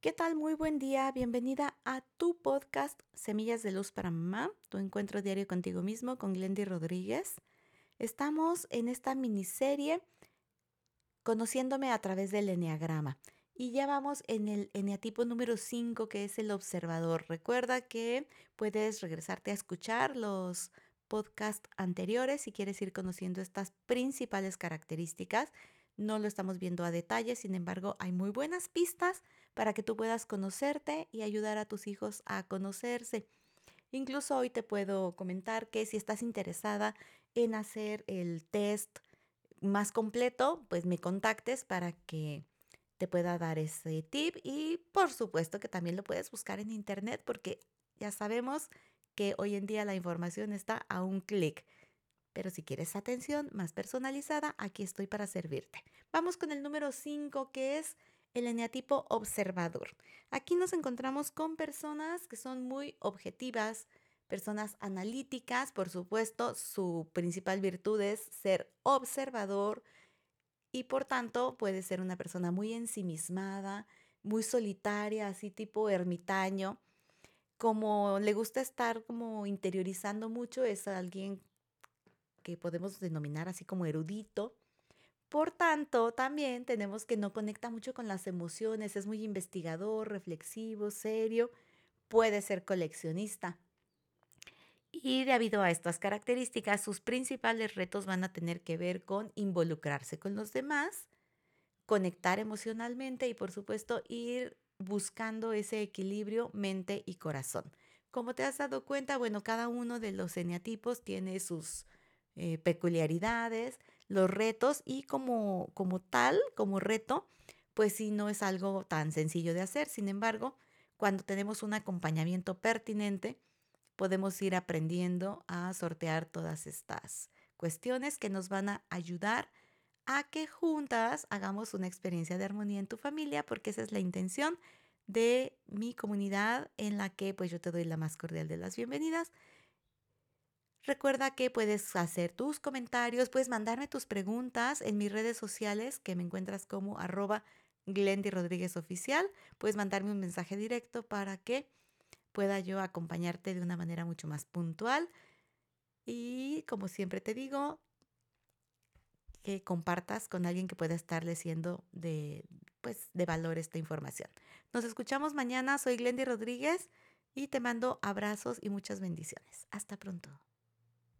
¿Qué tal? Muy buen día. Bienvenida a tu podcast Semillas de Luz para Mamá, tu encuentro diario contigo mismo con Glendy Rodríguez. Estamos en esta miniserie conociéndome a través del Enneagrama y ya vamos en el eneatipo número 5 que es el observador. Recuerda que puedes regresarte a escuchar los podcasts anteriores si quieres ir conociendo estas principales características no lo estamos viendo a detalle, sin embargo, hay muy buenas pistas para que tú puedas conocerte y ayudar a tus hijos a conocerse. Incluso hoy te puedo comentar que si estás interesada en hacer el test más completo, pues me contactes para que te pueda dar ese tip y por supuesto que también lo puedes buscar en internet porque ya sabemos que hoy en día la información está a un clic. Pero si quieres atención más personalizada, aquí estoy para servirte. Vamos con el número 5, que es el eneatipo observador. Aquí nos encontramos con personas que son muy objetivas, personas analíticas, por supuesto, su principal virtud es ser observador y por tanto puede ser una persona muy ensimismada, muy solitaria, así tipo ermitaño. Como le gusta estar como interiorizando mucho, es alguien que podemos denominar así como erudito. Por tanto, también tenemos que no conecta mucho con las emociones, es muy investigador, reflexivo, serio, puede ser coleccionista. Y debido a estas características, sus principales retos van a tener que ver con involucrarse con los demás, conectar emocionalmente y por supuesto ir buscando ese equilibrio mente y corazón. Como te has dado cuenta, bueno, cada uno de los eneatipos tiene sus eh, peculiaridades, los retos y como, como tal, como reto, pues sí, no es algo tan sencillo de hacer. Sin embargo, cuando tenemos un acompañamiento pertinente, podemos ir aprendiendo a sortear todas estas cuestiones que nos van a ayudar a que juntas hagamos una experiencia de armonía en tu familia, porque esa es la intención de mi comunidad en la que pues yo te doy la más cordial de las bienvenidas Recuerda que puedes hacer tus comentarios, puedes mandarme tus preguntas en mis redes sociales que me encuentras como arroba Glendy Rodríguez Oficial. Puedes mandarme un mensaje directo para que pueda yo acompañarte de una manera mucho más puntual. Y como siempre te digo, que compartas con alguien que pueda estarle siendo de, pues, de valor esta información. Nos escuchamos mañana. Soy Glendy Rodríguez y te mando abrazos y muchas bendiciones. Hasta pronto.